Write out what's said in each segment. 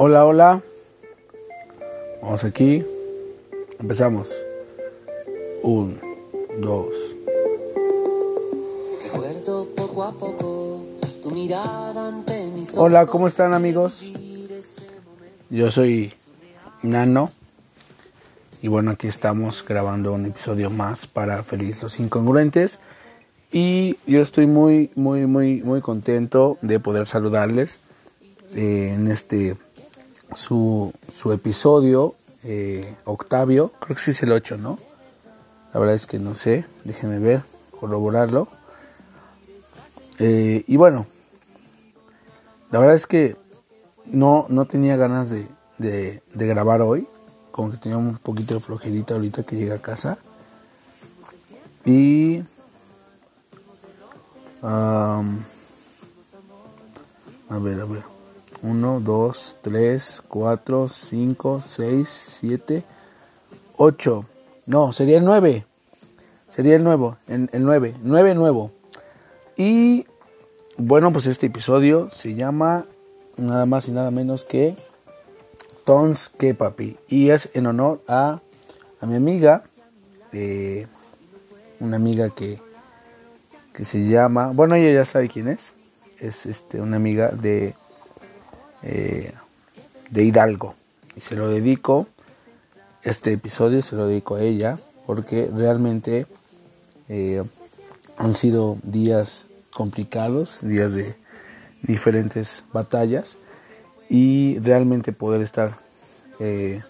Hola, hola. Vamos aquí. Empezamos. Un, dos. Recuerdo poco a poco tu mirada ante mis Hola, ¿cómo están amigos? Yo soy Nano. Y bueno, aquí estamos grabando un episodio más para Feliz los Incongruentes. Y yo estoy muy, muy, muy, muy contento de poder saludarles eh, en este su, su episodio eh, Octavio. Creo que sí es el 8, ¿no? La verdad es que no sé. Déjenme ver, corroborarlo. Eh, y bueno, la verdad es que no, no tenía ganas de, de, grabar hoy. Como que tenía un poquito de flojerita ahorita que llegué a casa. Y a ver, a ver. 1, 2, 3, 4, 5, 6, 7, 8. No, sería el 9. Sería el nuevo, el, el 9. 9 nuevo. Y bueno, pues este episodio se llama nada más y nada menos que Tons que Papi. Y es en honor a, a mi amiga, eh, una amiga que que se llama, bueno ella ya sabe quién es, es este una amiga de eh, de Hidalgo. Y se lo dedico este episodio se lo dedico a ella porque realmente eh, han sido días complicados, días de diferentes batallas y realmente poder estar eh,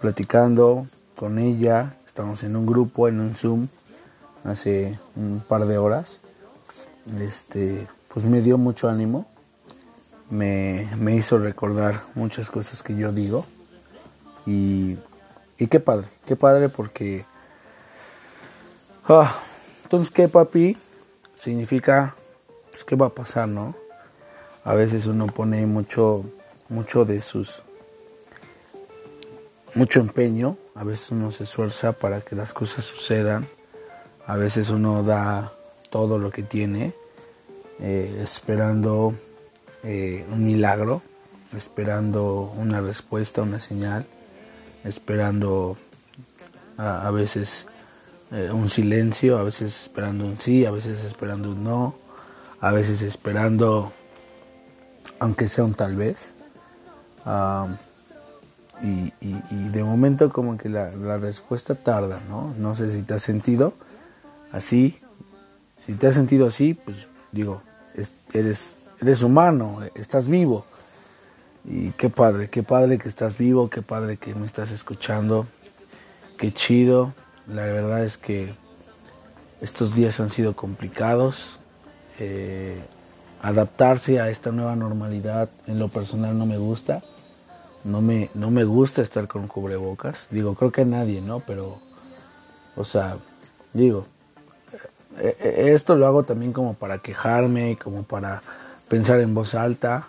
platicando con ella, estamos en un grupo, en un Zoom hace un par de horas, este, pues me dio mucho ánimo, me, me hizo recordar muchas cosas que yo digo. Y, y qué padre, qué padre porque, ah, entonces qué papi significa, pues qué va a pasar, ¿no? A veces uno pone mucho, mucho de sus, mucho empeño, a veces uno se esfuerza para que las cosas sucedan. A veces uno da todo lo que tiene eh, esperando eh, un milagro, esperando una respuesta, una señal, esperando a, veces eh, un silencio, a veces esperando un sí, a veces esperando un no, a veces esperando aunque sea un tal vez. Y, de momento como que la, la respuesta tarda, ¿no? No sé si te has sentido así, si te has sentido así, pues digo, es, eres, eres humano, estás vivo. Y qué padre, qué padre que estás vivo, qué padre que me estás escuchando, qué chido. La verdad es que estos días han sido complicados. Eh, adaptarse a esta nueva normalidad en lo personal no me gusta. No me, no me gusta estar con cubrebocas. Digo, creo que nadie, ¿no? Pero, o sea, digo, esto lo hago también como para quejarme como para pensar en voz alta.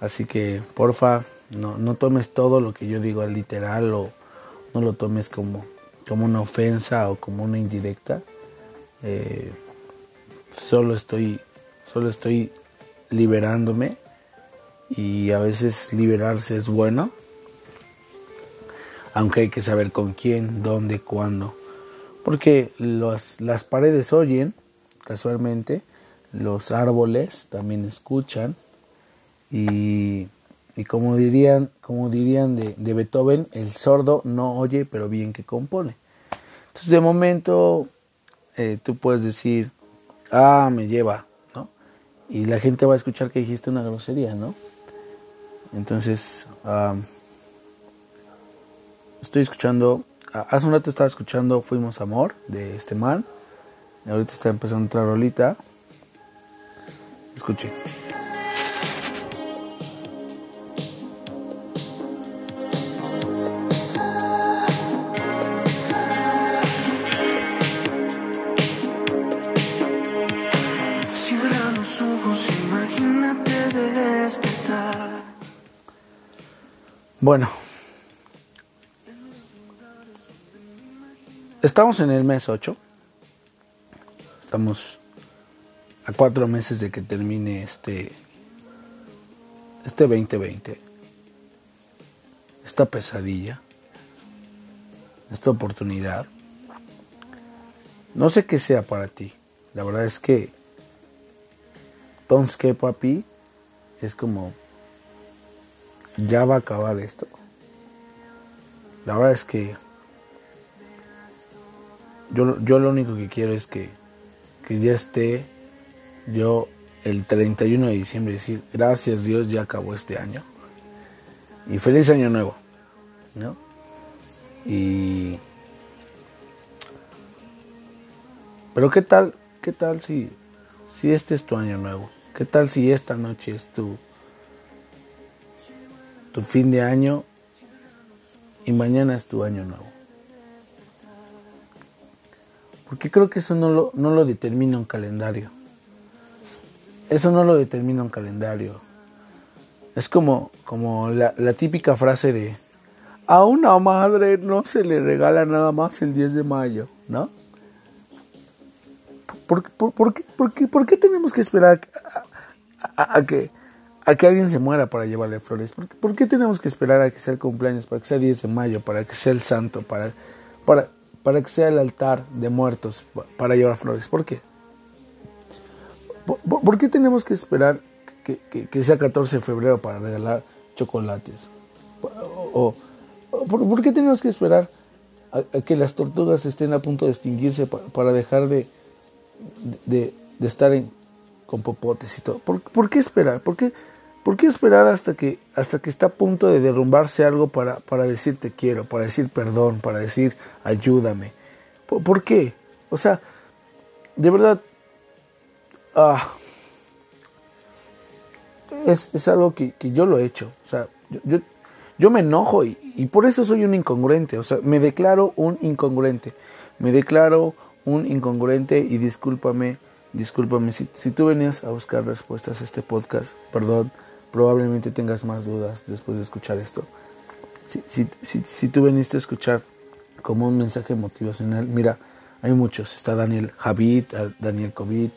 Así que porfa, no, no tomes todo lo que yo digo al literal o no lo tomes como, como una ofensa o como una indirecta. Eh, solo estoy, solo estoy liberándome y a veces liberarse es bueno. Aunque hay que saber con quién, dónde, cuándo porque los, las paredes oyen, casualmente, los árboles también escuchan y, y como dirían, como dirían de, de, Beethoven, el sordo no oye pero bien que compone. Entonces de momento eh, tú puedes decir, ah, me lleva, ¿no? Y la gente va a escuchar que dijiste una grosería, ¿no? Entonces, estoy escuchando hace un rato estaba escuchando Fuimos Amor de este man. Ahorita está empezando otra rolita. Escuchen. Cierra los ojos, imagínate despertar. Bueno. Estamos en el mes 8. Estamos a cuatro meses de que termine este, este 2020. esta pesadilla, esta oportunidad. No sé qué sea para ti. La verdad es que Tonske papi es como ya va a acabar esto. La verdad es que yo, yo lo único que quiero es que, que ya esté yo el 31 de diciembre decir, gracias Dios, ya acabó este año. Y feliz año nuevo. ¿No? Y... Pero qué tal, qué tal si, si este es tu año nuevo? ¿Qué tal si esta noche es tu, tu fin de año y mañana es tu año nuevo? Porque creo que eso no lo, no lo determina un calendario. Eso no lo determina un calendario. Es como, como la, típica frase de, a una madre no se le regala nada más el 10 de mayo, ¿no? ¿Por, qué, por qué, tenemos que esperar a, que, a que alguien se muera para llevarle flores? ¿Por, qué tenemos que esperar a que sea el cumpleaños, para que sea el 10 de mayo, para que sea el santo, para, para, para que sea el altar de muertos, para llevar flores? ¿Por qué? ¿Por, qué tenemos que esperar que, sea 14 de febrero para regalar chocolates? ¿O, por, qué tenemos que esperar a, que las tortugas estén a punto de extinguirse para, dejar de, de, estar con popotes y todo? ¿Por, qué esperar? ¿Por qué, ¿Por qué esperar hasta que, hasta que está a punto de derrumbarse algo para, para decir te quiero, para decir perdón, para decir ayúdame? ¿Por, qué? O sea, de verdad, Ah, es, algo que, yo lo he hecho. O sea, yo, yo, me enojo y, por eso soy un incongruente. O sea, me declaro un incongruente. Me declaro un incongruente y discúlpame, discúlpame. Si, si tú venías a buscar respuestas a este podcast, perdón, probablemente tengas más dudas después de escuchar esto. Si, si, si, si tú veniste a escuchar como un mensaje motivacional, mira, hay muchos. Está Daniel Javid, Daniel Covid,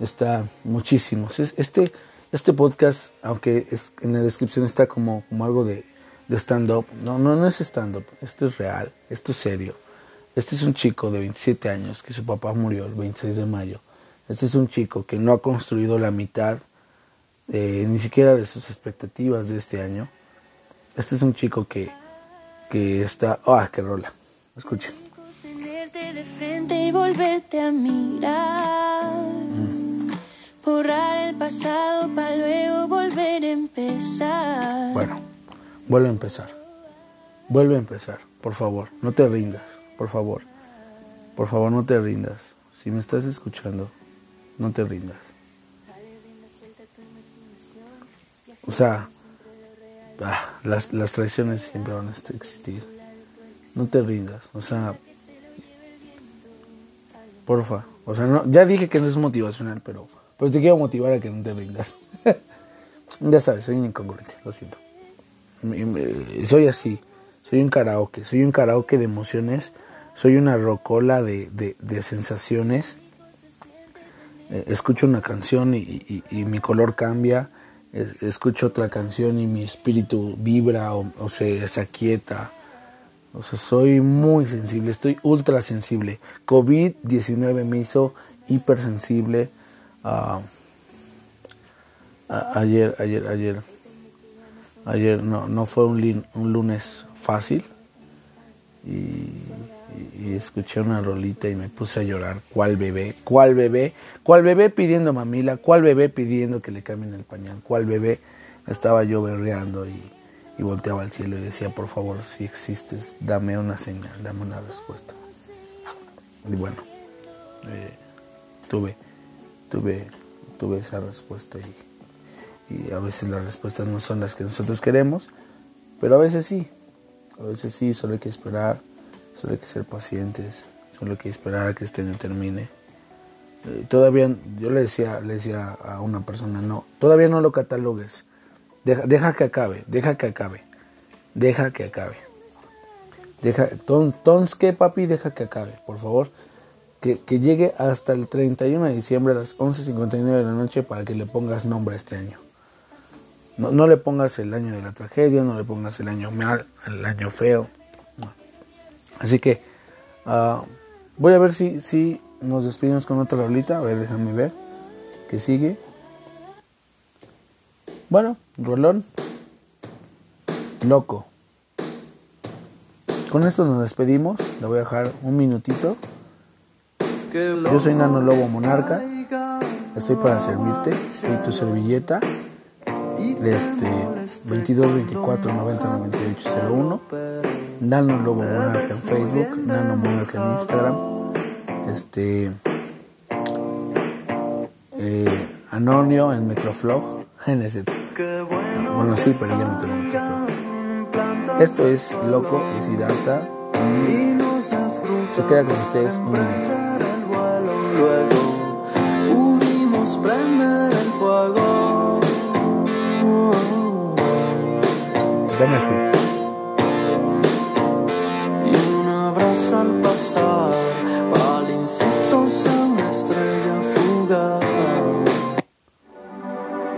está muchísimo. Este, este podcast, aunque es, en la descripción está como, como algo de, de stand-up, no, no, no es stand-up, esto es real, esto es serio. Este es un chico de 27 años que su papá murió el 26 de mayo. Este es un chico que no ha construido la mitad, eh, ni siquiera de sus expectativas de este año. Este es un chico que, que está... ¡Ah, qué rola! Escuchen. de frente y volverte a mirar. Borrar el pasado para luego volver a empezar. Bueno, vuelve a empezar. Vuelve a empezar, por favor. No te rindas, por favor. Por favor, no te rindas. Si me estás escuchando, no te rindas. O sea, ah, las, las traiciones siempre van a existir. No te rindas. O sea, porfa. O sea, ya dije que no es motivacional, pero pero te quiero motivar a que no te rindas. ya sabes, soy un incongruente, lo siento. Soy así, soy un karaoke, soy un karaoke de emociones, soy una rocola de, de, sensaciones. Eh, escucho una canción y, mi color cambia, escucho otra canción y mi espíritu vibra o, o se, se aquieta. O sea, soy muy sensible, estoy ultra sensible. COVID-19 me hizo hipersensible ayer, ayer, ayer, ayer no, no fue un, un lunes fácil y, escuché una rolita y me puse a llorar. ¿Cuál bebé? ¿Cuál bebé? ¿Cuál bebé pidiendo mamila? ¿Cuál bebé pidiendo que le cambien el pañal? ¿Cuál bebé? Estaba yo berreando y, y volteaba al cielo y decía, por favor, si existes, dame una señal, dame una respuesta. Y bueno, eh, tuve tuve, tuve esa respuesta y, y a veces las respuestas no son las que nosotros queremos, pero a veces sí, a veces sí, solo hay que esperar, solo hay que ser pacientes, solo hay que esperar a que este año termine. Eh, todavía, yo le decía, le decía a una persona, no, todavía no lo catalogues, deja, deja que acabe, deja que acabe, deja que acabe. Deja, tons que papi, deja que acabe, por favor que, llegue hasta el 31 de diciembre a las 11.59 de la noche para que le pongas nombre a este año. No, no, le pongas el año de la tragedia, no le pongas el año mal, el año feo. Así que uh, voy a ver si, si nos despedimos con otra rolita. A ver, déjame ver. ¿Qué sigue? Bueno, rolón. Loco. Con esto nos despedimos. Le voy a dejar un minutito. Yo soy Nano Lobo Monarca. Estoy para servirte. Soy tu servilleta. Este 22 24 90 98 01. Nano Lobo Monarca en Facebook. Nano Monarca en Instagram. Este. Eh, Anonio en Metroflog. Bueno, sí, pero ya no tengo Metroflog. Esto es Loco y Siddhartha. Se queda con ustedes un minuto. Luego pudimos prender el fuego. Ya me fui. Y una brasa al pasar, al insecto sea una estrella fugaz.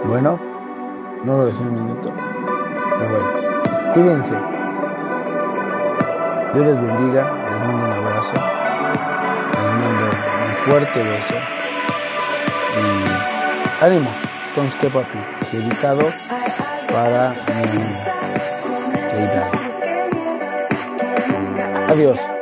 Bueno, no lo dejé un minuto. Pero bueno, cuídense. Dios les bendiga. Les mando un abrazo. Fuerte beso. Y ánimo. ¿qué papi? Dedicado para mi. Adiós.